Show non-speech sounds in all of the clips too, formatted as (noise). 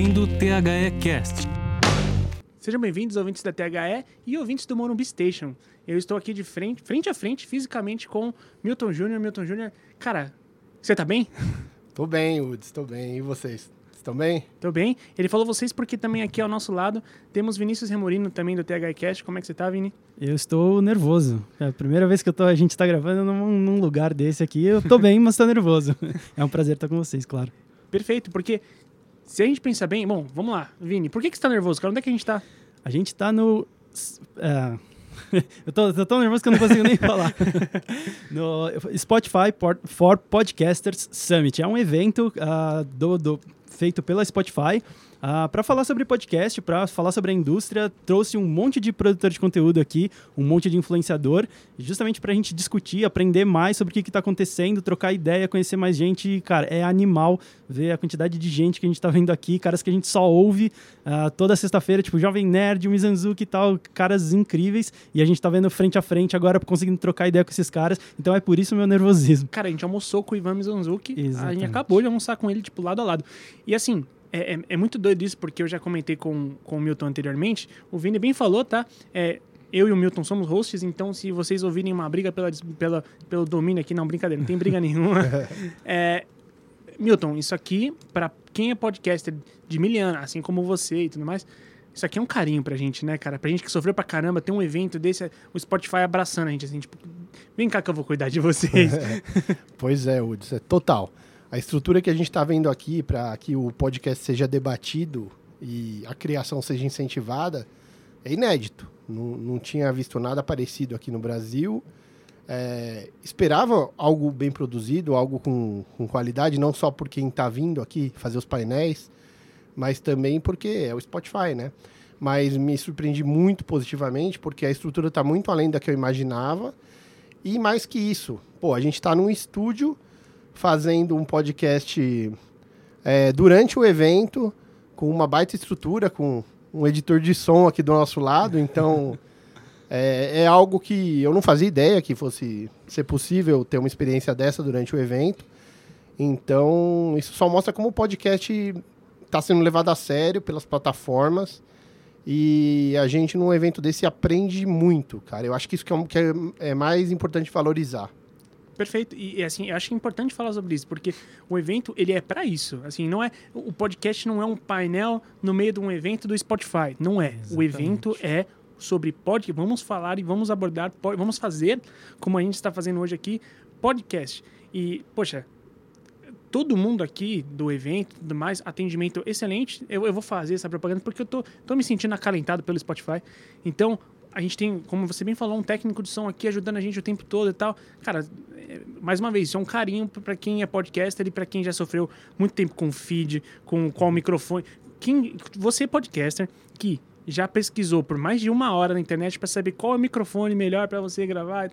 ouvindo o THE Cast. Sejam bem-vindos, ouvintes da THE e ouvintes do Morumbi Station. Eu estou aqui de frente, frente a frente, fisicamente, com Milton Júnior. Milton Júnior, cara, você tá bem? (laughs) Tô bem, Woods, tô bem. E vocês? Estão bem? Tô bem. Ele falou vocês porque também aqui ao nosso lado temos Vinícius Remorino, também do THE Cast. Como é que você tá, Vini? Eu estou nervoso. É a primeira vez que eu tô, a gente está gravando num, num, lugar desse aqui. Eu tô bem, mas tô nervoso. (laughs) É um prazer estar com vocês, claro. Perfeito, porque se a gente pensar bem... Bom, vamos lá. Vini, por que, que você tá nervoso, cara? Onde é que a gente tá? A gente tá no... É, (laughs) eu, tô, tô tão nervoso que eu não consigo nem falar. (laughs) no Spotify for Podcasters Summit. É um evento uh, do, do feito pela Spotify. Ah, para falar sobre podcast, para falar sobre a indústria, trouxe um monte de produtor de conteúdo aqui, um monte de influenciador, justamente para a gente discutir, aprender mais sobre o que está acontecendo, trocar ideia, conhecer mais gente. E, cara, é animal ver a quantidade de gente que a gente está vendo aqui, caras que a gente só ouve uh, toda sexta-feira, tipo Jovem Nerd, o Mizanzuki e tal, caras incríveis, e a gente está vendo frente a frente agora, conseguindo trocar ideia com esses caras. Então é por isso o meu nervosismo. Cara, a gente almoçou com o Ivan Mizanzuki, Exatamente. a gente acabou de almoçar com ele, tipo, lado a lado. E assim, é, é, é, muito doido isso, porque eu já comentei com, com o Milton anteriormente. O Vini bem falou, tá? É, eu e o Milton somos hosts, então se vocês ouvirem uma briga pela, pela, pelo domínio aqui, não, brincadeira, não tem briga (laughs) nenhuma. é, Milton, isso aqui, para quem é podcaster de miliana, assim como você e tudo mais, isso aqui é um carinho pra gente, né, cara? Pra gente que sofreu pra caramba, ter um evento desse, o Spotify abraçando a gente, assim, tipo, vem cá que eu vou cuidar de vocês. (laughs) pois é, Woods, é total a estrutura que a gente está vendo aqui para que o podcast seja debatido e a criação seja incentivada é inédito. Não, não tinha visto nada parecido aqui no Brasil. É, esperava algo bem produzido, algo com, com qualidade, não só por quem está vindo aqui fazer os painéis, mas também porque é o Spotify, né? Mas me surpreendi muito positivamente, porque a estrutura está muito além da que eu imaginava. E mais que isso, pô, a gente está num estúdio fazendo um podcast é, durante o evento, com uma baita estrutura, com um editor de som aqui do nosso lado. Então, (laughs) é, é, algo que eu não fazia ideia que fosse ser possível ter uma experiência dessa durante o evento. Então, isso só mostra como o podcast está sendo levado a sério pelas plataformas. E a gente, num evento desse, aprende muito, cara. Eu acho que isso que é, que é, é mais importante valorizar. Perfeito. E, assim, eu acho importante falar sobre isso, porque o evento, ele é para isso. Assim, não é o podcast não é um painel no meio de um evento do Spotify, não é. Exatamente. O evento é sobre podcast. Vamos falar e vamos abordar, vamos fazer como a gente está fazendo hoje aqui, podcast. E, poxa, todo mundo aqui do evento, do mais, atendimento excelente. Eu, eu vou fazer essa propaganda porque eu tô, tô me sentindo acalentado pelo Spotify. Então, a gente tem, como você bem falou, um técnico de som aqui ajudando a gente o tempo todo e tal. Cara, é, mais uma vez, isso é um carinho para quem é podcaster e para quem já sofreu muito tempo com feed, com qual microfone. Quem, você, podcaster, que já pesquisou por mais de uma hora na internet para saber qual é o microfone melhor para você gravar.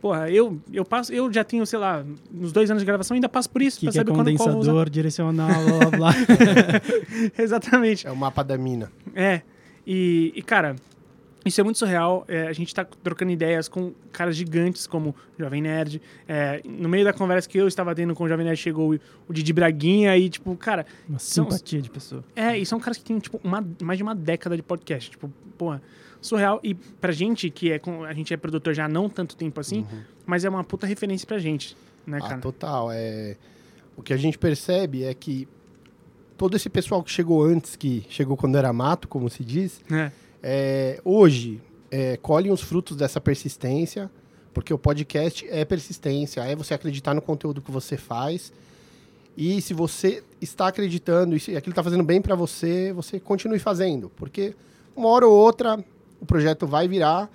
Porra, eu, eu passo, eu já tenho, sei lá, nos dois anos de gravação ainda passo por isso. Que, pra que saber é condensador, quando, qual direcional, blá blá blá. (laughs) Exatamente. É o mapa da mina. É. E, e cara, isso é muito surreal. É, a gente está trocando ideias com caras gigantes como o Jovem Nerd. É, no meio da conversa que eu estava tendo com o Jovem Nerd, chegou o, Didi Braguinha e, tipo, cara... Uma são, simpatia de pessoa. É, e são caras que têm, tipo, uma, mais de uma década de podcast. Tipo, porra, surreal. E pra gente, que é... A gente é produtor já há não tanto tempo assim, uhum. mas é uma puta referência pra gente, né, ah, cara? Ah, total. É... O que a gente percebe é que todo esse pessoal que chegou antes, que chegou quando era mato, como se diz... É é, hoje é, colhem os frutos dessa persistência, porque o podcast é persistência, é você acreditar no conteúdo que você faz. E se você está acreditando e aquilo está fazendo bem para você, você continue fazendo, porque uma hora ou outra o projeto vai virar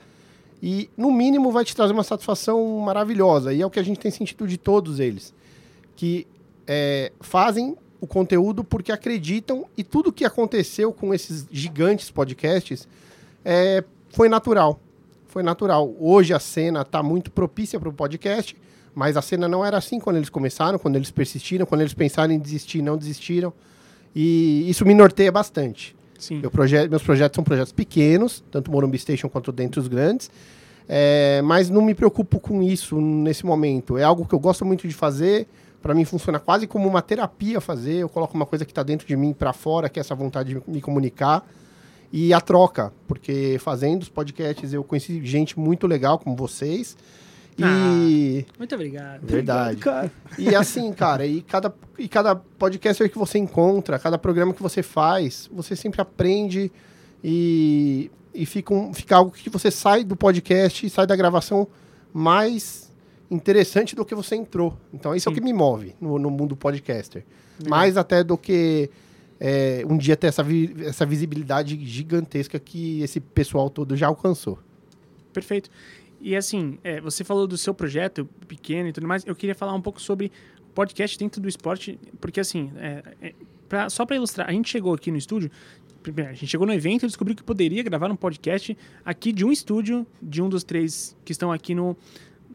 e no mínimo vai te trazer uma satisfação maravilhosa. E é o que a gente tem sentido de todos eles, que é, fazem o conteúdo porque acreditam e tudo que aconteceu com esses gigantes podcasts é, foi natural. Foi natural. Hoje a cena está muito propícia para o podcast, mas a cena não era assim quando eles começaram, quando eles persistiram, quando eles pensaram em desistir, não desistiram. E isso me norteia bastante. Sim. Meu proje meus projetos são projetos pequenos, tanto o Morumbi Station quanto dentro dos grandes. É, mas não me preocupo com isso nesse momento. É algo que eu gosto muito de fazer, Para mim funciona quase como uma terapia fazer. Eu coloco uma coisa que está dentro de mim para fora, que é essa vontade de me comunicar. E a troca, porque fazendo os podcasts eu conheci gente muito legal como vocês. E. Muito obrigado. Verdade. cara. E assim, cara, e cada, e cada podcaster que você encontra, cada programa que você faz, você sempre aprende e, e fica, um, fica algo que você sai do podcast e sai da gravação mais interessante do que você entrou. Então, isso é o Sim. que me move no, no mundo podcaster. Legal. Mais até do que é, um dia ter essa, vi- essa visibilidade gigantesca que esse pessoal todo já alcançou. Perfeito. E assim, é, você falou do seu projeto pequeno e tudo mais. Eu queria falar um pouco sobre podcast dentro do esporte, porque assim, é, é, pra- só para ilustrar, a gente chegou aqui no estúdio, a gente chegou no evento e descobriu que poderia gravar um podcast aqui de um estúdio, de um dos três que estão aqui no,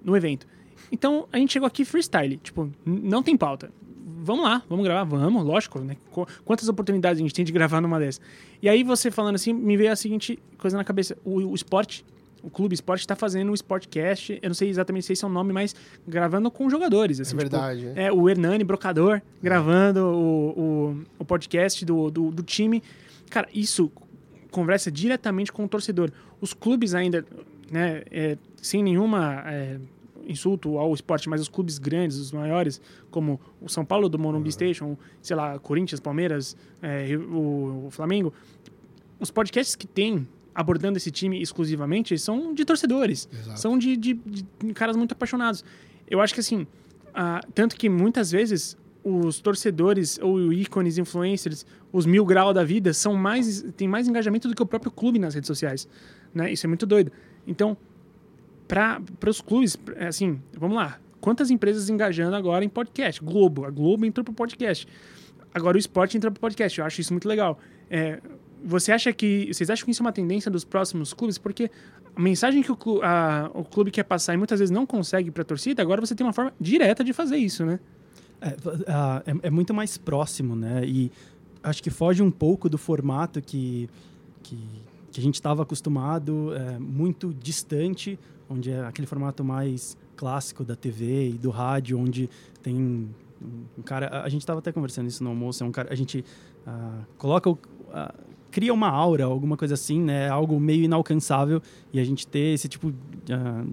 no evento. Então, a gente chegou aqui freestyle, tipo, não tem pauta. Vamos lá, vamos gravar, vamos, lógico, né? Qu- Quantas oportunidades a gente tem de gravar numa dessas? E aí, você falando assim, me veio a seguinte coisa na cabeça: o, o esporte o Clube Esporte está fazendo um Sportcast, eu não sei exatamente se esse é o nome, mas gravando com jogadores. Assim, é tipo, verdade. né? é, o Hernani Brocador gravando o, o, o podcast do, do, do time. Cara, isso conversa diretamente com o torcedor. Os clubes ainda, né, é, sem nenhuma é, insulto ao esporte, mas os clubes grandes, os maiores, como o São Paulo do Morumbi Station, sei lá, Corinthians, Palmeiras, é, o, o Flamengo, os podcasts que tem abordando esse time exclusivamente são de torcedores. Exato. São de, de- de caras muito apaixonados. Eu acho que assim, ah, tanto que muitas vezes os torcedores ou ícones, influencers, os mil grau da vida são mais têm mais engajamento do que o próprio clube nas redes sociais, né? Isso é muito doido. Então, para os clubes, é assim, vamos lá. Quantas empresas engajando agora em podcast? Globo, a Globo entrou pro podcast. Agora o esporte entrou pro podcast. Eu acho isso muito legal. É, você acha que vocês acham que isso é uma tendência dos próximos clubes? Porque a mensagem que o, clu- a- o clube quer passar e muitas vezes não consegue para a torcida, agora você tem uma forma direta de fazer isso, né? É, é- é muito mais próximo, né? E acho que foge um pouco do formato que, que, que a gente estava acostumado, é, muito distante, onde é aquele formato mais clássico da TV e do rádio, onde tem um cara. a- gente estava até conversando isso no almoço, é um cara. A gente ah, coloca o. ah, cria uma aura, alguma coisa assim, né? Algo meio inalcançável e a gente ter esse tipo ah,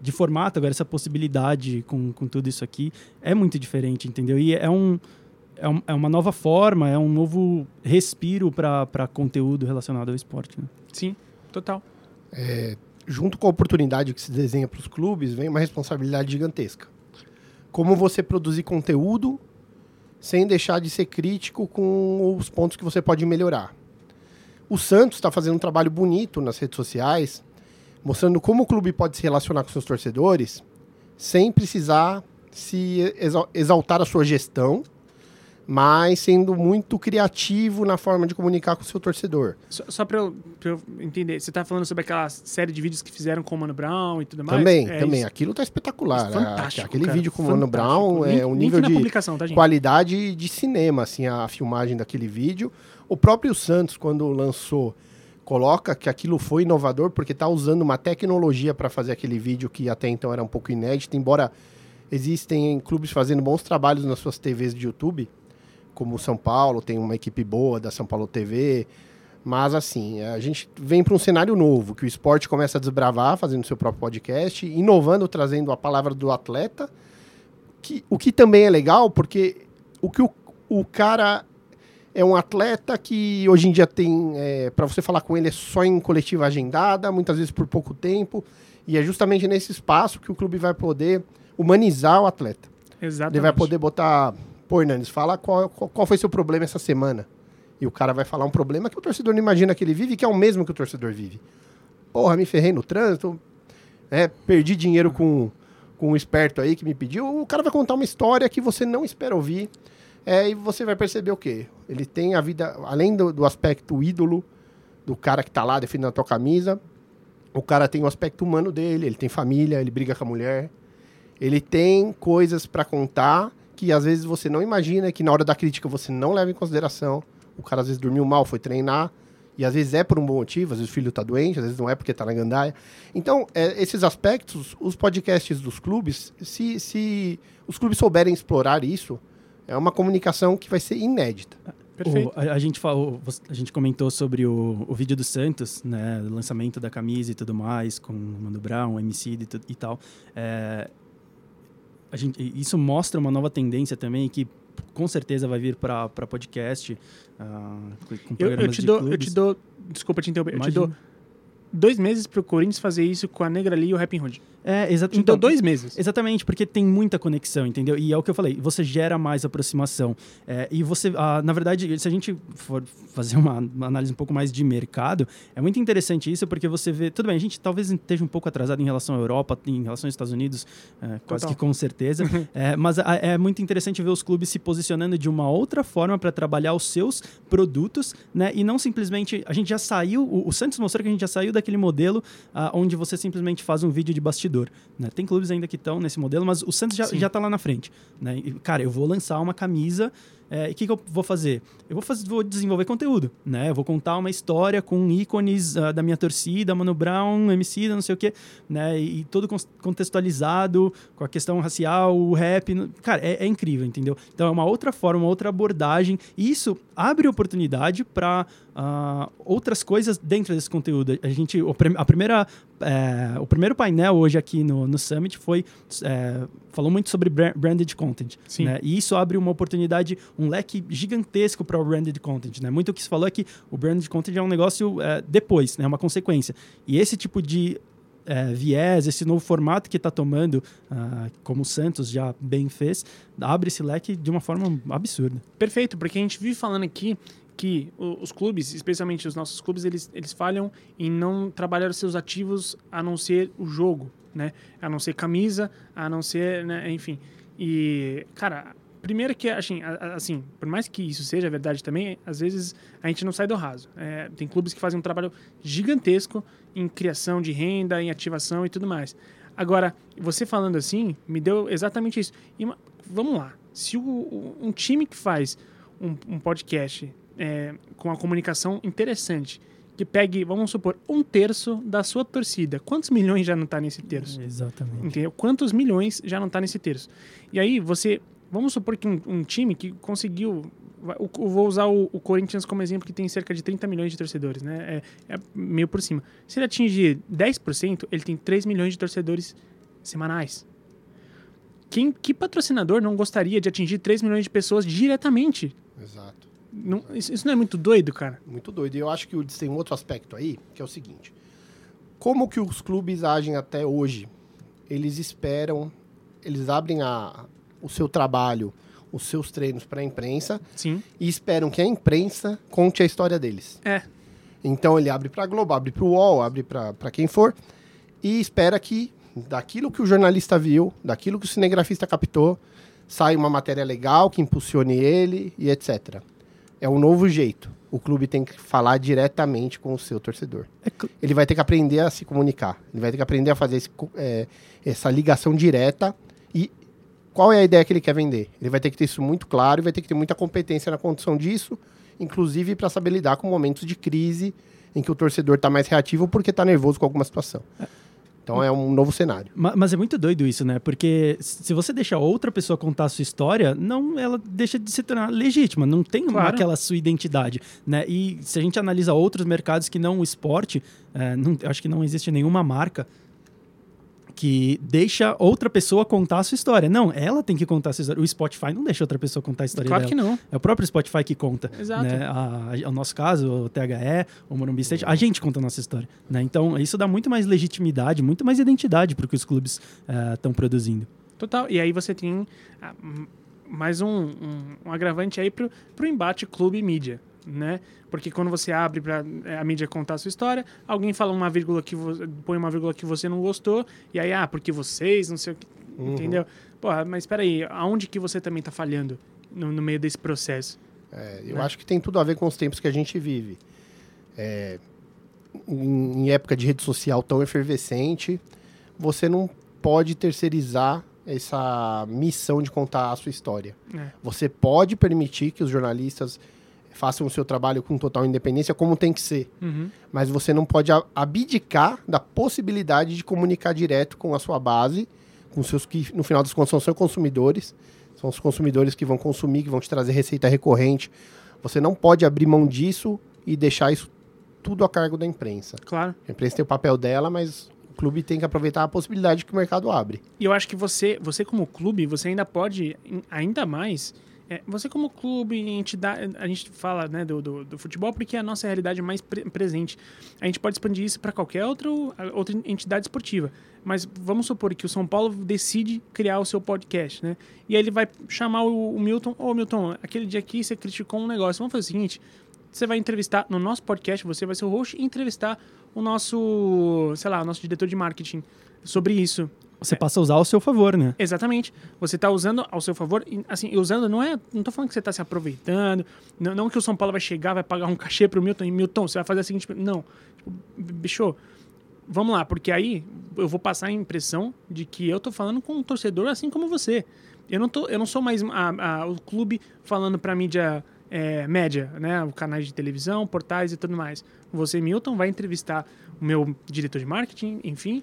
de formato, agora essa possibilidade com, com tudo isso aqui é muito diferente, entendeu? E é um é, um- é uma nova forma, é um novo respiro para conteúdo relacionado ao esporte. Né? Sim, total. Junto com a oportunidade que se desenha para os clubes, vem uma responsabilidade gigantesca. Como você produzir conteúdo sem deixar de ser crítico com os pontos que você pode melhorar. O Santos está fazendo um trabalho bonito nas redes sociais, mostrando como o clube pode se relacionar com seus torcedores sem precisar se exa- exaltar a sua gestão, mas sendo muito criativo na forma de comunicar com o seu torcedor. Só, só para eu, eu entender, você tá falando sobre aquela série de vídeos que fizeram com o Mano Brown e tudo mais? Também, É também. isso. Aquilo tá espetacular. Fantástico, Aquele cara, vídeo com o Mano. Brown é um nível de tá, gente? qualidade de cinema, assim, a filmagem daquele vídeo. O próprio Santos, quando lançou, coloca que aquilo foi inovador porque tá usando uma tecnologia para fazer aquele vídeo que até então era um pouco inédito, embora existem clubes fazendo bons trabalhos nas suas TVs de YouTube, como São Paulo, tem uma equipe boa da São Paulo TV, mas assim, a gente vem para um cenário novo, que o esporte começa a desbravar, fazendo seu próprio podcast, inovando, trazendo a palavra do atleta, que, o que também é legal, porque o que o, o cara é um atleta que hoje em dia tem, para você falar com ele, é só em coletiva agendada, muitas vezes por pouco tempo, e é justamente nesse espaço que o clube vai poder humanizar o atleta. Exatamente. Ele vai poder botar, pô, Hernandes, fala qual, qual, foi seu problema essa semana. E o cara vai falar um problema que o torcedor não imagina que ele vive, que é o mesmo que o torcedor vive. Porra, me ferrei no trânsito, né, perdi dinheiro com, com um esperto aí que me pediu. O cara vai contar uma história que você não espera ouvir. É, e você vai perceber o quê? Ele tem a vida, além do, do aspecto ídolo, do cara que tá lá defendendo a tua camisa, o cara tem o aspecto humano dele, ele tem família, ele briga com a mulher, ele tem coisas para contar que às vezes você não imagina, que na hora da crítica você não leva em consideração. O cara às vezes dormiu mal, foi treinar E às vezes é por um bom motivo, às vezes o filho está doente, às vezes não é porque está na gandaia. Então, é, esses aspectos, os podcasts dos clubes, se, se os clubes souberem explorar isso, é uma comunicação que vai ser inédita. Perfeito. O- a, a gente falou, a gente comentou sobre o, o vídeo do Santos, né, o lançamento da camisa e tudo mais, com o Mano Brown, o MC e, e tal. É, a gente, isso mostra uma nova tendência também que com certeza vai vir para podcast, ah, com, com Eu, eu programas te de dou, eu clubes. te dou. Desculpa te interromper. Eu te Imagina. dou dois meses pro Corinthians fazer isso com a Negra Lee e o Rapping Hood. É, exa Te dou dois meses. Exatamente, porque tem muita conexão, entendeu? E é o que eu falei, você gera mais aproximação. É, e você, ah, na verdade, se a gente for fazer uma, uma análise um pouco mais de mercado, é muito interessante isso, porque você vê. Tudo bem, a gente talvez esteja um pouco atrasado em relação à Europa, em relação aos Estados Unidos, é, quase que com certeza. (laughs) É, mas é muito interessante ver os clubes se posicionando de uma outra forma para trabalhar os seus produtos, né? E não simplesmente. A gente já saiu. O, o Santos mostrou que a gente já saiu daquele modelo ah, onde você simplesmente faz um vídeo de bastidor. Né? Tem clubes ainda que estão nesse modelo, mas o Santos já, Sim. já tá lá na frente. Né? E, cara, eu vou lançar uma camisa. É, e o que, que eu vou fazer? Eu vou, fazer, vou desenvolver conteúdo, né? Eu vou contar uma história com ícones ah, da minha torcida, Mano Brown, MC, não sei o quê, né? E, e todo contextualizado com a questão racial, o rap. no- Cara, é, é incrível, entendeu? Então é uma outra forma, uma outra abordagem. E isso abre oportunidade para outras coisas dentro desse conteúdo. A gente, a primeira, é, o primeiro painel hoje aqui no, no Summit foi é, falou muito sobre bra- branded content. Sim. né? E isso abre uma oportunidade, um leque gigantesco para o branded content. Né? Muito o que se falou é que o branded content é um negócio é, depois, né? uma consequência. E esse tipo de é, viés, esse novo formato que está tomando, ah, como o Santos já bem fez, abre esse leque de uma forma absurda. Perfeito, porque a gente vive falando aqui que os clubes, especialmente os nossos clubes, eles, eles falham em não trabalhar os seus ativos a não ser o jogo, né? A não ser camisa, a não ser, né? enfim. E, cara, primeiro que, assim, assim, por mais que isso seja verdade também, às vezes a gente não sai do raso. É, tem clubes que fazem um trabalho gigantesco em criação de renda, em ativação e tudo mais. Agora, você falando assim, me deu exatamente isso. E vamos lá. Se o- um time que faz um, um podcast é, com uma comunicação interessante, que pegue, vamos supor, um terço da sua torcida, quantos milhões já não tá nesse terço? Exatamente. Entendeu? Quantos milhões já não tá nesse terço? E aí você, vamos supor que um, um time que conseguiu, o- vou usar o, o Corinthians como exemplo, que tem cerca de 30 milhões de torcedores, né? É, é meio por cima. Se ele atingir 10%, ele tem 3 milhões de torcedores semanais. Quem, que patrocinador não gostaria de atingir 3 milhões de pessoas diretamente? Exato. Não- isso, isso não é muito doido, cara? Muito doido. E eu acho que tem um outro aspecto aí, que é o seguinte. Como que os clubes agem até hoje? Eles esperam, eles abrem a, o seu trabalho, os seus treinos para a imprensa Sim. e esperam que a imprensa conte a história deles. É. Então ele abre para a Globo, abre para o UOL, abre para quem for e espera que daquilo que o jornalista viu, daquilo que o cinegrafista captou, saia uma matéria legal que impulsione ele e etc. É um novo jeito. O clube tem que falar diretamente com o seu torcedor. É Ele vai ter que aprender a se comunicar. Ele vai ter que aprender a fazer esse é, essa ligação direta e qual é a ideia que ele quer vender. Ele vai ter que ter isso muito claro e vai ter que ter muita competência na condução disso, inclusive para saber lidar com momentos de crise em que o torcedor está mais reativo porque está nervoso com alguma situação. Então é um novo cenário. Ma- Mas é muito doido isso, né? Porque se você deixa outra pessoa contar a sua história, não, ela deixa de se tornar legítima, não tem Claro. aquela sua identidade, né? E se a gente analisa outros mercados que não o esporte, é, não- acho que não existe nenhuma marca que deixa outra pessoa contar a sua história. Não, ela tem que contar a sua história. O Spotify não deixa outra pessoa contar a história Claro dela. que não. É o próprio Spotify que conta. Exato. Né? A, a- o nosso caso, o THE, o Morumbi State, a gente conta a nossa história. Né? Então, isso dá muito mais legitimidade, muito mais identidade para o que os clubes estão produzindo. Total. E aí você tem ah, mais um, um, um agravante aí pro, pro embate clube e mídia, né? Porque quando você abre para a mídia contar a sua história, alguém fala uma vírgula que põe uma vírgula que você não gostou, e aí, ah, porque vocês, não sei o que, Uhum. entendeu? Porra, mas espera aí, aonde que você também tá falhando no, no meio desse processo? É, eu Né? acho que tem tudo a ver com os tempos que a gente vive. É, em, em época de rede social tão efervescente, você não pode terceirizar essa missão de contar a sua história. É. Você pode permitir que os jornalistas façam o seu trabalho com total independência, como tem que ser. Uhum. Mas você não pode abdicar da possibilidade de comunicar direto com a sua base, com seus que no final das contas são seus consumidores, são os consumidores que vão consumir, que vão te trazer receita recorrente. Você não pode abrir mão disso e deixar isso tudo a cargo da imprensa. Claro. A imprensa tem o papel dela, mas o clube tem que aproveitar a possibilidade que o mercado abre. E eu acho que você, você como clube, você ainda pode, ainda mais, é, você como clube, entidade, a gente fala né, do, do, do futebol porque é a nossa realidade mais pre- presente. A gente pode expandir isso para qualquer outro, outra entidade esportiva. Mas vamos supor que o São Paulo decide criar o seu podcast, né? E aí ele vai chamar o, o Milton, ô Milton, aquele dia aqui você criticou um negócio. Vamos fazer o seguinte, você vai entrevistar no nosso podcast, você vai ser o host e entrevistar o nosso, sei lá, o nosso diretor de marketing sobre isso. Você passa a usar ao seu favor, né? Exatamente. Você está usando ao seu favor. e, Assim, usando não é. Não tô falando que você está se aproveitando. Não, não que o São Paulo vai chegar, vai pagar um (laughs) cachê pro Milton e Milton, você vai fazer a seguinte. Não. Tipo, bicho, vamos lá, porque aí eu vou passar a impressão de que eu tô falando com um torcedor assim como você. Eu não, tô, eu não sou mais a- a- o clube falando pra mídia é, média, né? O canais de televisão, portais e tudo mais. Você, Milton, vai entrevistar o meu diretor de marketing, enfim.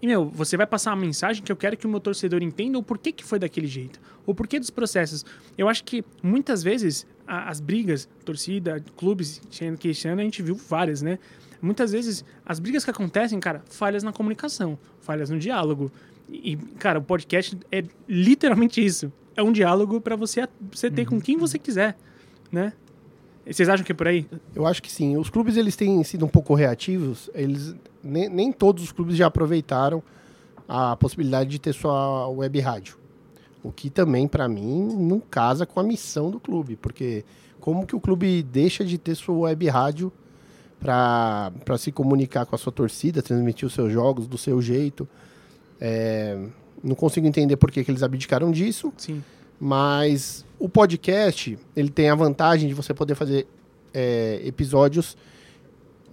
E, meu, você vai passar uma mensagem que eu quero que o meu torcedor entenda o porquê que foi daquele jeito. O porquê dos processos. Eu acho que, muitas vezes, a- as brigas, torcida, clubes, que esse ano a gente viu várias, né? Muitas vezes, as brigas que acontecem, cara, falhas na comunicação, falhas no diálogo. E, cara, o podcast é literalmente isso. É um diálogo para você, você ter com quem você quiser, né? Vocês acham que é por aí? Eu acho que sim. Os clubes eles têm sido um pouco reativos. Eles nem, nem todos os clubes já aproveitaram a possibilidade de ter sua web rádio. O que também, para mim, não casa com a missão do clube. Porque como que o clube deixa de ter sua web rádio para se comunicar com a sua torcida, transmitir os seus jogos do seu jeito? É, não consigo entender por que, que eles abdicaram disso. Sim. Mas o podcast, ele tem a vantagem de você poder fazer é, episódios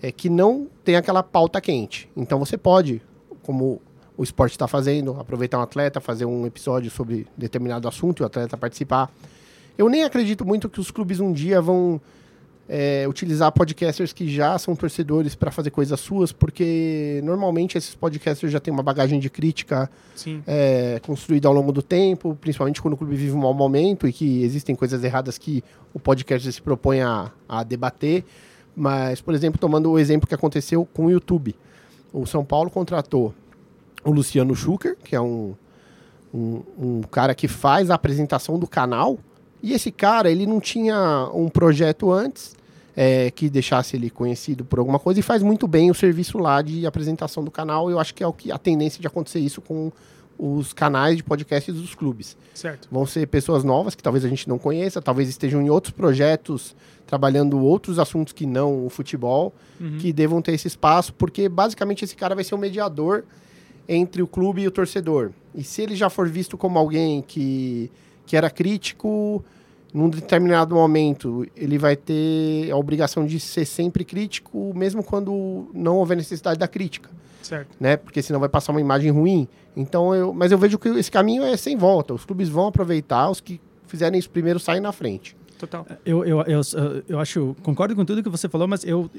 é, que não tem aquela pauta quente. Então você pode, como o esporte está fazendo, aproveitar um atleta, fazer um episódio sobre determinado assunto e o atleta participar. Eu nem acredito muito que os clubes um dia vão é, utilizar podcasters que já são torcedores para fazer coisas suas, porque normalmente esses podcasters já têm uma bagagem de crítica é, construída ao longo do tempo, principalmente quando o clube vive um mau momento e que existem coisas erradas que o podcast se propõe a, a debater. Mas, por exemplo, tomando o exemplo que aconteceu com o YouTube. O São Paulo contratou o Luciano Schucker, que é um, um, um cara que faz a apresentação do canal. E esse cara, ele não tinha um projeto antes é, que deixasse ele conhecido por alguma coisa e faz muito bem o serviço lá de apresentação do canal. Eu acho que é o que a tendência de acontecer isso com os canais de podcasts dos clubes. Certo. Vão ser pessoas novas que talvez a gente não conheça, talvez estejam em outros projetos trabalhando outros assuntos que não o futebol, Uhum. que devam ter esse espaço, porque basicamente esse cara vai ser o mediador entre o clube e o torcedor. E se ele já for visto como alguém que, que era crítico, num determinado momento, ele vai ter a obrigação de ser sempre crítico, mesmo quando não houver necessidade da crítica Certo. né? Porque senão vai passar uma imagem ruim. Então eu, mas eu vejo que esse caminho é sem volta. Os clubes vão aproveitar, os que fizerem isso primeiro saem na frente. Total. Eu, eu, eu, eu acho, concordo com tudo que você falou, mas eu,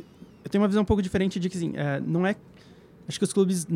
eu tenho uma visão um pouco diferente de que, assim, é, não é... Acho que os clubes,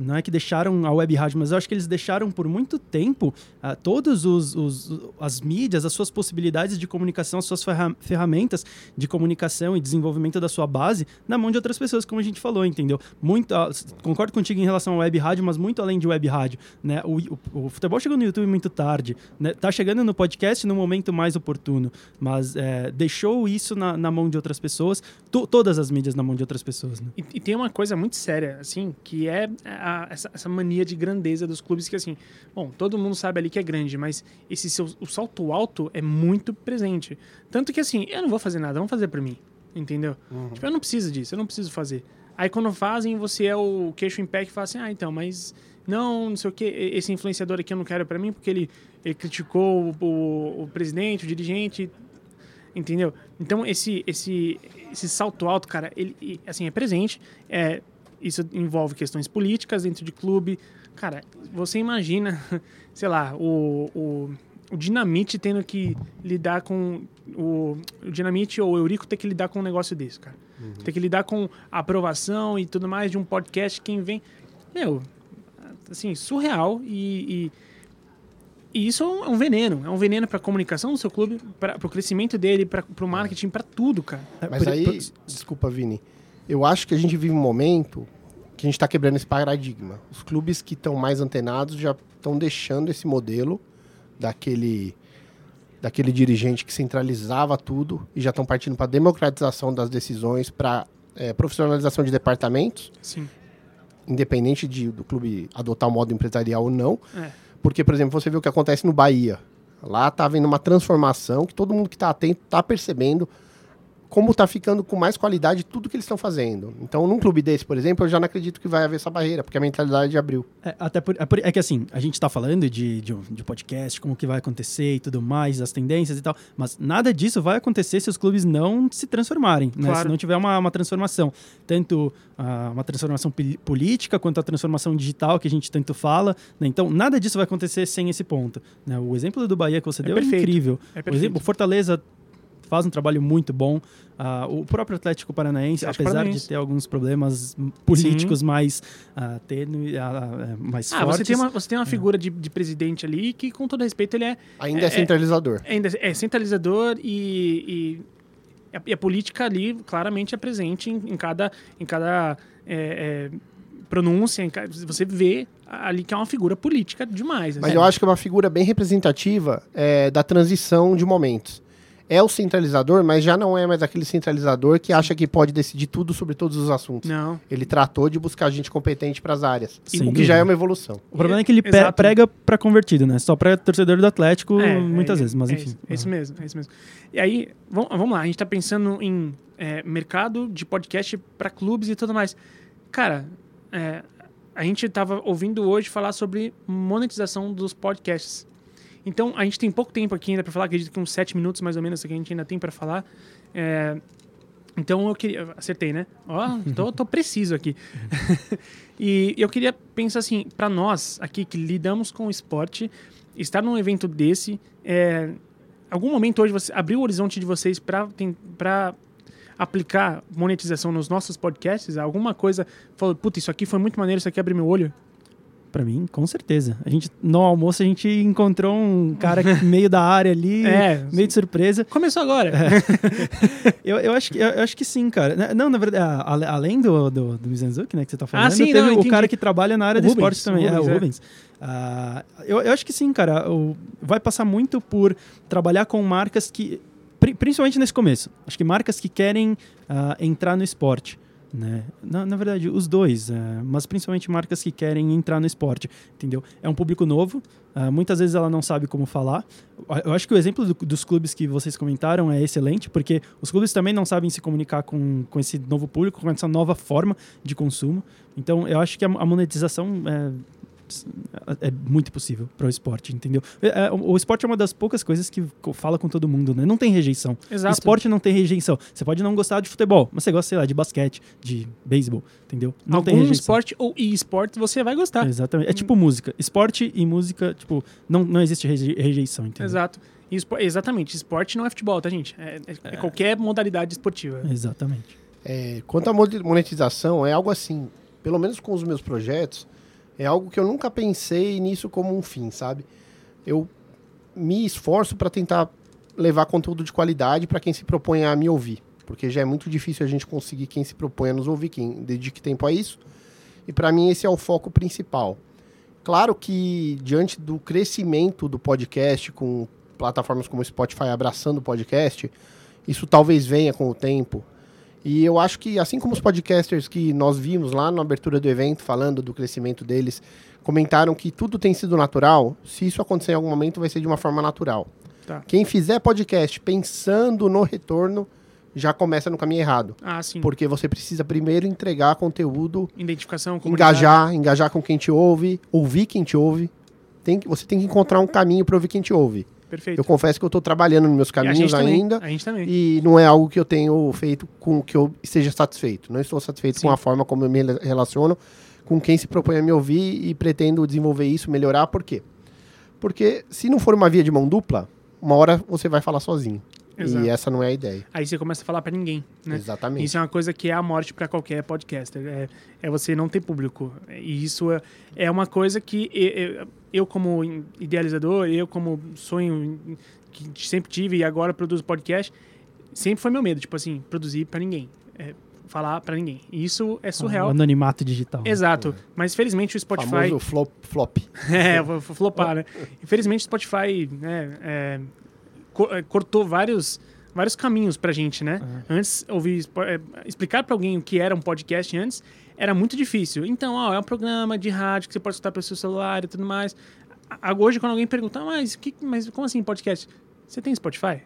não é que deixaram a web rádio, mas eu acho que eles deixaram por muito tempo ah, todos os, os- as mídias, as suas possibilidades de comunicação, as suas ferra- ferramentas de comunicação e desenvolvimento da sua base na mão de outras pessoas, como a gente falou, entendeu? Muito, ah, s- concordo contigo em relação à web rádio, mas muito além de web rádio, né? O, o- o futebol chegou no YouTube muito tarde, né? Tá chegando no podcast no momento mais oportuno, mas é, deixou isso na, na mão de outras pessoas, to- todas as mídias na mão de outras pessoas, né? E, e tem uma coisa muito séria, assim, que é a- essa, essa mania de grandeza dos clubes que, assim, bom, todo mundo sabe ali que é grande, mas esse seu, o salto alto é muito presente. Tanto que, assim, eu não vou fazer nada, vão fazer pra mim, entendeu? Tipo, eu não preciso disso, eu não preciso fazer. Aí quando fazem, você é o queixo em pé que fala assim, ah, então, mas não, não sei o que, esse influenciador aqui eu não quero pra mim porque ele, ele criticou o, o, o presidente, o dirigente, entendeu? Então esse esse esse salto alto, cara, ele assim é presente, é isso envolve questões políticas dentro de clube. Cara, você imagina, (laughs) sei lá, o, o o Dinamite tendo que lidar com. O, o Dinamite ou o Eurico ter que lidar com um negócio desse, cara. Ter que lidar com a aprovação e tudo mais de um podcast. Quem vem. Meu, assim, surreal e. e e isso é um veneno, é um veneno para a comunicação do seu clube, para o crescimento dele, para o marketing, para tudo, cara. Mas Por- aí, por- desculpa, Vini. Eu acho que a gente vive um momento que a gente está quebrando esse paradigma. Os clubes que estão mais antenados já estão deixando esse modelo daquele daquele dirigente que centralizava tudo e já estão partindo para democratização das decisões, para profissionalização de departamentos, Sim. independente de, do clube adotar o modo empresarial ou não. É. Porque, por exemplo, você vê o que acontece no Bahia. Lá tá havendo uma transformação que todo mundo que está atento está percebendo como tá ficando com mais qualidade tudo que eles estão fazendo. Então, num clube desse, por exemplo, eu já não acredito que vai haver essa barreira, porque a mentalidade abriu. É, até por, é, por- é que assim, a gente tá falando de, de, um- de podcast, como que vai acontecer e tudo mais, as tendências e tal, mas nada disso vai acontecer se os clubes não se transformarem, né? Claro. Se não tiver uma, uma transformação, tanto ah, uma transformação política quanto a transformação digital que a gente tanto fala, né? Então, nada disso vai acontecer sem esse ponto. né? O exemplo do Bahia que você É deu é perfeito. incrível. É o exemplo, o Fortaleza faz um trabalho muito bom. Ah, o próprio Atlético Paranaense, apesar Paranaense. de ter alguns problemas políticos mais uh, tênue, ah, ah, mais Ah, fortes. você tem uma, você tem uma figura de, de presidente ali que, com todo respeito, ele é, Ainda É, é, centralizador. ainda é centralizador e, e, a, e a política ali claramente é presente em, em cada, em cada é, é, pronúncia. Você vê ali que é uma figura política demais. Mas assim. eu acho que é uma figura bem representativa é, da transição de momentos. É o centralizador, mas já não é mais aquele centralizador que acha que pode decidir tudo sobre todos os assuntos. Não. Ele tratou de buscar gente competente para as áreas. Sem o que já é uma evolução. O problema é que ele Exato. prega pra convertido, né? Só pra torcedor do Atlético É, muitas é, vezes, mas é enfim. isso, É isso mesmo, é isso mesmo. E aí, vamos, lá, a gente tá pensando em é, mercado de podcast para clubes e tudo mais. Cara, é, a gente tava ouvindo hoje falar sobre monetização dos podcasts. Então, a gente tem pouco tempo aqui ainda para falar, acredito que uns sete minutos mais ou menos que a gente ainda tem para falar. É, então eu queria. Acertei, né? Ó, (laughs) tô, tô preciso aqui. (laughs) e eu queria pensar assim, para nós aqui que lidamos com o esporte, estar num evento desse, é, algum momento hoje você abriu o horizonte de vocês para aplicar monetização nos nossos podcasts? Alguma coisa falou, puta, isso aqui foi muito maneiro, isso aqui abriu meu olho? Pra mim, com certeza. A gente, no almoço, a gente encontrou um cara meio da área ali, (laughs) É. meio de surpresa. Começou agora. (laughs) Eu, eu, acho que, eu, eu acho que sim, cara. Né, Não, na verdade, a- além do, do, do Mizanzuki, né, que você tá falando, sim, teve não, o entendi. cara que trabalha na área O do Rubens, esporte também. o é, o Rubens, é. Rubens. Ah, eu, eu acho que sim, cara. O- vai passar muito por trabalhar com marcas que. pri- Principalmente nesse começo. Acho que marcas que querem ah, entrar no esporte. Né? Na, na verdade, os dois, eh, mas principalmente marcas que querem entrar no esporte, entendeu? É um público novo, ah, muitas vezes ela não sabe como falar. Eu acho que o exemplo do- dos clubes que vocês comentaram é excelente, porque os clubes também não sabem se comunicar com, com esse novo público, com essa nova forma de consumo. Então, eu acho que a, a monetização é, é muito possível para o esporte, entendeu? É, é, o, o esporte é uma das poucas coisas que fala com todo mundo, né? Não tem rejeição. Exato. Esporte não tem rejeição. Você pode não gostar de futebol, mas você gosta, sei lá, de basquete, de beisebol, entendeu? Não tem Algum rejeição. esporte ou e-esporte você vai gostar. Exatamente. É tipo música. Esporte e música, tipo, não, não existe reje- rejeição, entendeu? Exato. Espo- exatamente. Esporte não é futebol, tá, gente? É, é- é qualquer modalidade esportiva. Exatamente. É, quanto à monetização, é algo assim, pelo menos com os meus projetos, é algo que eu nunca pensei nisso como um fim, sabe? Eu me esforço para tentar levar conteúdo de qualidade para quem se propõe a me ouvir, porque já é muito difícil a gente conseguir quem se propõe a nos ouvir, quem dedique tempo a isso. E para mim esse é o foco principal. Claro que diante do crescimento do podcast com plataformas como o Spotify abraçando o podcast, isso talvez venha com o tempo. E eu acho que, assim como os podcasters que nós vimos lá na abertura do evento, falando do crescimento deles, comentaram que tudo tem sido natural, se isso acontecer em algum momento, vai ser de uma forma natural. Tá. Quem fizer podcast pensando no retorno, já começa no caminho errado. Ah, sim. Porque você precisa primeiro entregar conteúdo, Identificação, engajar, engajar com quem te ouve, ouvir quem te ouve. Tem, que- você tem que encontrar um caminho para ouvir quem te ouve. Perfeito. Eu confesso que eu estou trabalhando nos meus E a caminhos gente também, ainda. A gente também. E não é algo que eu tenho feito com que eu esteja satisfeito. Não estou satisfeito Sim. com a forma como eu me relaciono com quem se propõe a me ouvir e pretendo desenvolver isso, melhorar. Por quê? Porque se não for uma via de mão dupla, uma hora você vai falar sozinho. Exato. E essa não é a ideia. Aí você começa a falar pra ninguém, né? Exatamente. Isso é uma coisa que é a morte pra qualquer podcaster. É, é você não ter público. E isso é, é uma coisa que eu, eu, como idealizador, eu como sonho que sempre tive e agora produzo podcast, sempre foi meu medo. Tipo assim, produzir pra ninguém. É, falar pra ninguém. E isso é O surreal. anonimato digital. Exato. Mas felizmente o Spotify... Famoso flop. flop. (laughs) É, vou flopar, né? Infelizmente, o Spotify né, é, co- é, cortou vários, vários caminhos pra gente, né? Antes, ouvir, é, explicar pra alguém o que era um podcast antes era muito difícil. Então, ó, é um programa de rádio que você pode escutar pelo seu celular e tudo mais. Hoje, quando alguém pergunta, "Ah, mas, que, mas como assim podcast? Você tem Spotify?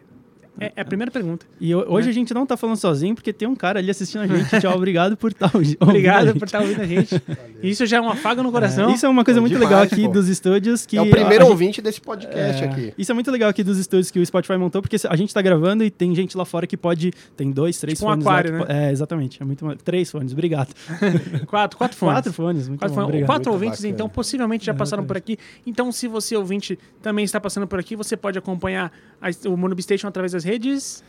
É, é a primeira pergunta. E ho- hoje Né? a gente não tá falando sozinho, porque tem um cara ali assistindo a gente. (laughs) Tchau, obrigado por estar Obrigado por estar ouvindo a gente. Isso já é um afago no coração. Isso é uma coisa muito demais, legal aqui pô. dos estúdios que é o primeiro a ouvinte desse podcast É, aqui. Isso é muito legal aqui dos estúdios que o Spotify montou, porque a gente tá gravando e tem gente lá fora que pode. Tem dois, três Tipo um fones. aquário, lá né? É, exatamente. É muito, três fones, obrigado. (laughs) Quatro, quatro fones. Quatro fones, muito Quatro, bom, fones. Quatro Muito ouvintes, bacana. então, possivelmente já passaram por aqui. Então, se você, ouvinte, também está passando por aqui, você pode acompanhar a- o Monobi Station através das redes.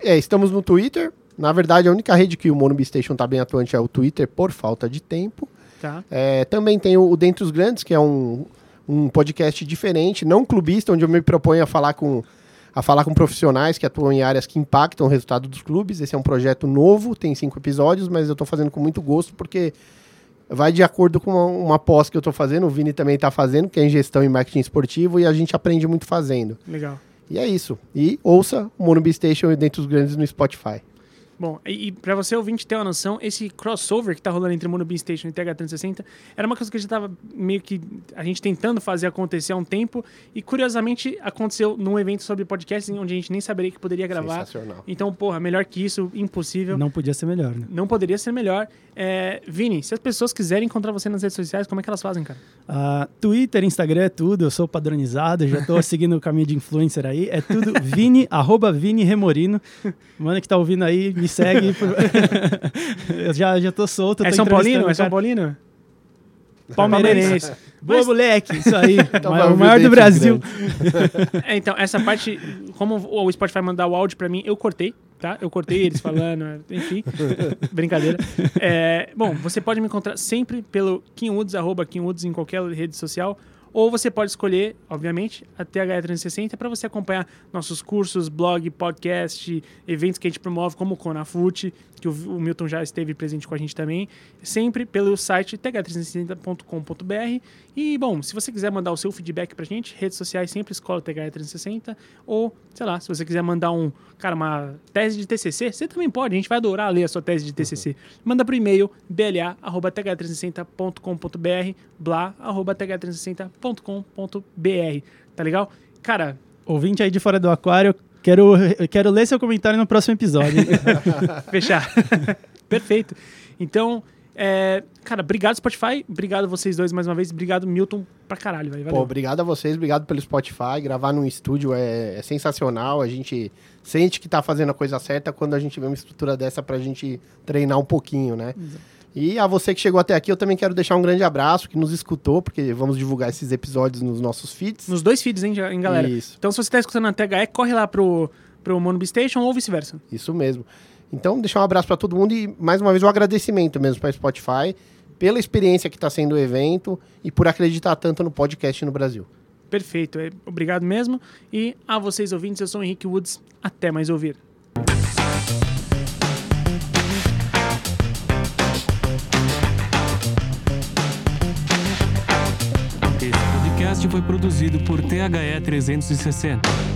É, estamos no Twitter. Na verdade, a única rede que o Monobi Station tá bem atuante é o Twitter, por falta de tempo. Tá? É, também tem o, o Dentre os Grandes, que é um, um podcast diferente, não clubista, onde eu me proponho a falar com a falar com profissionais que atuam em áreas que impactam o resultado dos clubes. Esse é um projeto novo, tem cinco episódios, mas eu estou fazendo com muito gosto porque vai de acordo com uma, uma pós que eu estou fazendo, o Vini também está fazendo, que é em gestão e marketing esportivo, e a gente aprende muito fazendo. Legal. E é isso. E ouça o Monobi Station e Dentre os Grandes no Spotify. Bom, e, e para você ouvinte ter uma noção, esse crossover que tá rolando entre Monobi Station e TH360 era uma coisa que a gente tava meio que a gente tentando fazer acontecer há um tempo e curiosamente aconteceu num evento sobre podcast onde a gente nem saberia que poderia gravar. Sensacional. Então, porra, melhor que isso, impossível. Não podia ser melhor, né? Não poderia ser melhor. É, Vini, se as pessoas quiserem encontrar você nas redes sociais, como é que elas fazem, cara? Ah, Twitter, Instagram é tudo, eu sou padronizado, já tô (laughs) seguindo o caminho de influencer aí. É tudo Vini, (laughs) arroba Vini Remorino. Mano que tá ouvindo aí, me segue. (laughs) eu já, já tô solto. É tô São Paulino? É São. Paulino? Palmeirense. Boa, Mas- moleque. Isso aí. Então o maior do Brasil. É, então, essa parte, como o Spotify mandar o áudio pra mim, eu cortei, tá? Eu cortei eles falando, (laughs) enfim. Brincadeira. É, bom, você pode me encontrar sempre pelo KingWoods, arroba KingWoods em qualquer rede social. Ou você pode escolher, obviamente, a TH360 para você acompanhar nossos cursos, blog, podcast, eventos que a gente promove, como o Conafute, que o, o Milton já esteve presente com a gente também, sempre pelo site th360.com.br. E, bom, se você quiser mandar o seu feedback pra gente, redes sociais sempre escola TH360, ou, sei lá, se você quiser mandar um, cara, uma tese de TCC, você também pode, a gente vai adorar ler a sua tese de TCC. Manda pro e-mail bla@th360.com.br, bla@th360.com.br, tá legal? Cara, Ouvinte aí de fora do aquário, quero, quero ler seu comentário no próximo episódio. (laughs) fechar. (laughs) Perfeito. Então, é, cara, obrigado Spotify, obrigado vocês dois mais uma vez, obrigado Milton pra caralho, velho. Pô, obrigado a vocês, obrigado pelo Spotify. Gravar num estúdio é, é sensacional. A gente sente que tá fazendo a coisa certa quando a gente vê uma estrutura dessa pra gente treinar um pouquinho, né? E a você que chegou até aqui, eu também quero deixar um grande abraço, que nos escutou, porque vamos divulgar esses episódios nos nossos feeds. Nos dois feeds, hein, hein, galera? Isso. Então, se você tá escutando na THE, corre lá pro, pro Monobi Station ou vice-versa. Isso mesmo. Então, deixar um abraço para todo mundo e, mais uma vez, um agradecimento mesmo para Spotify pela experiência que está sendo o evento e por acreditar tanto no podcast no Brasil. Perfeito. é, Obrigado mesmo. E a vocês ouvintes, eu sou o Henrique Woods. Até mais ouvir. Podcast foi produzido por THE 360.